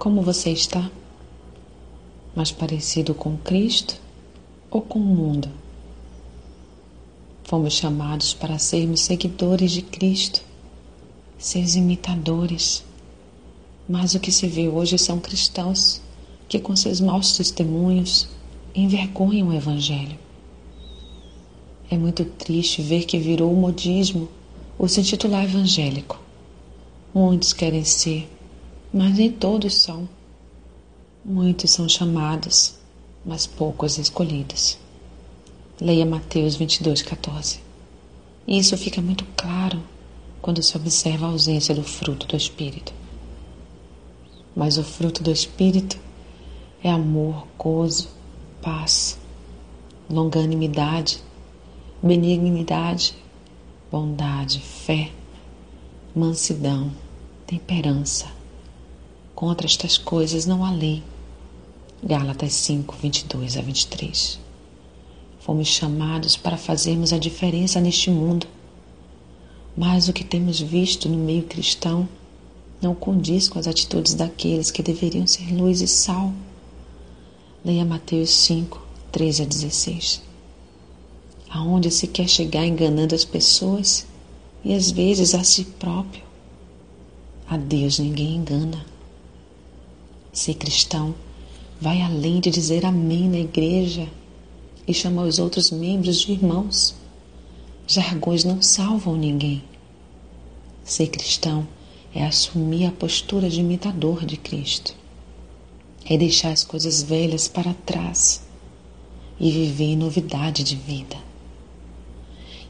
Como você está? Mais parecido com Cristo ou com o mundo? Fomos chamados para sermos seguidores de Cristo, seus imitadores. Mas o que se vê hoje são cristãos que, com seus maus testemunhos, envergonham o Evangelho. É muito triste ver que virou o modismo o se intitular evangélico. Muitos querem ser, mas nem todos são. Muitos são chamados, mas poucos escolhidos. Leia Mateus 22, 14. E isso fica muito claro quando se observa a ausência do fruto do Espírito. Mas o fruto do Espírito é amor, gozo, paz, longanimidade, benignidade, bondade, fé, mansidão, temperança. Contra estas coisas não há lei. Gálatas 5, 22 a 23. Fomos chamados para fazermos a diferença neste mundo. Mas o que temos visto no meio cristão não condiz com as atitudes daqueles que deveriam ser luz e sal. Leia Mateus 5, 13 a 16. Aonde se quer chegar enganando as pessoas e às vezes a si próprio. A Deus ninguém engana. Ser cristão vai além de dizer amém na igreja e chamar os outros membros de irmãos. Jargões não salvam ninguém. Ser cristão é assumir a postura de imitador de Cristo. É deixar as coisas velhas para trás e viver em novidade de vida.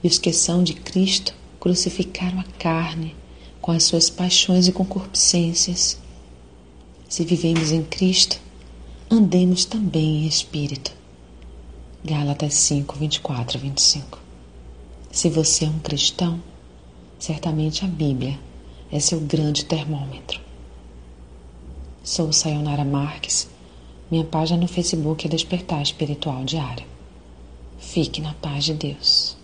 E os que são de Cristo crucificaram a carne com as suas paixões e concupiscências. Se vivemos em Cristo, andemos também em espírito. Gálatas 5, 24 a 25. Se você é um cristão, certamente a Bíblia é seu grande termômetro. Sou Sayonara Marques. Minha página no Facebook é Despertar Espiritual Diário. Fique na paz de Deus.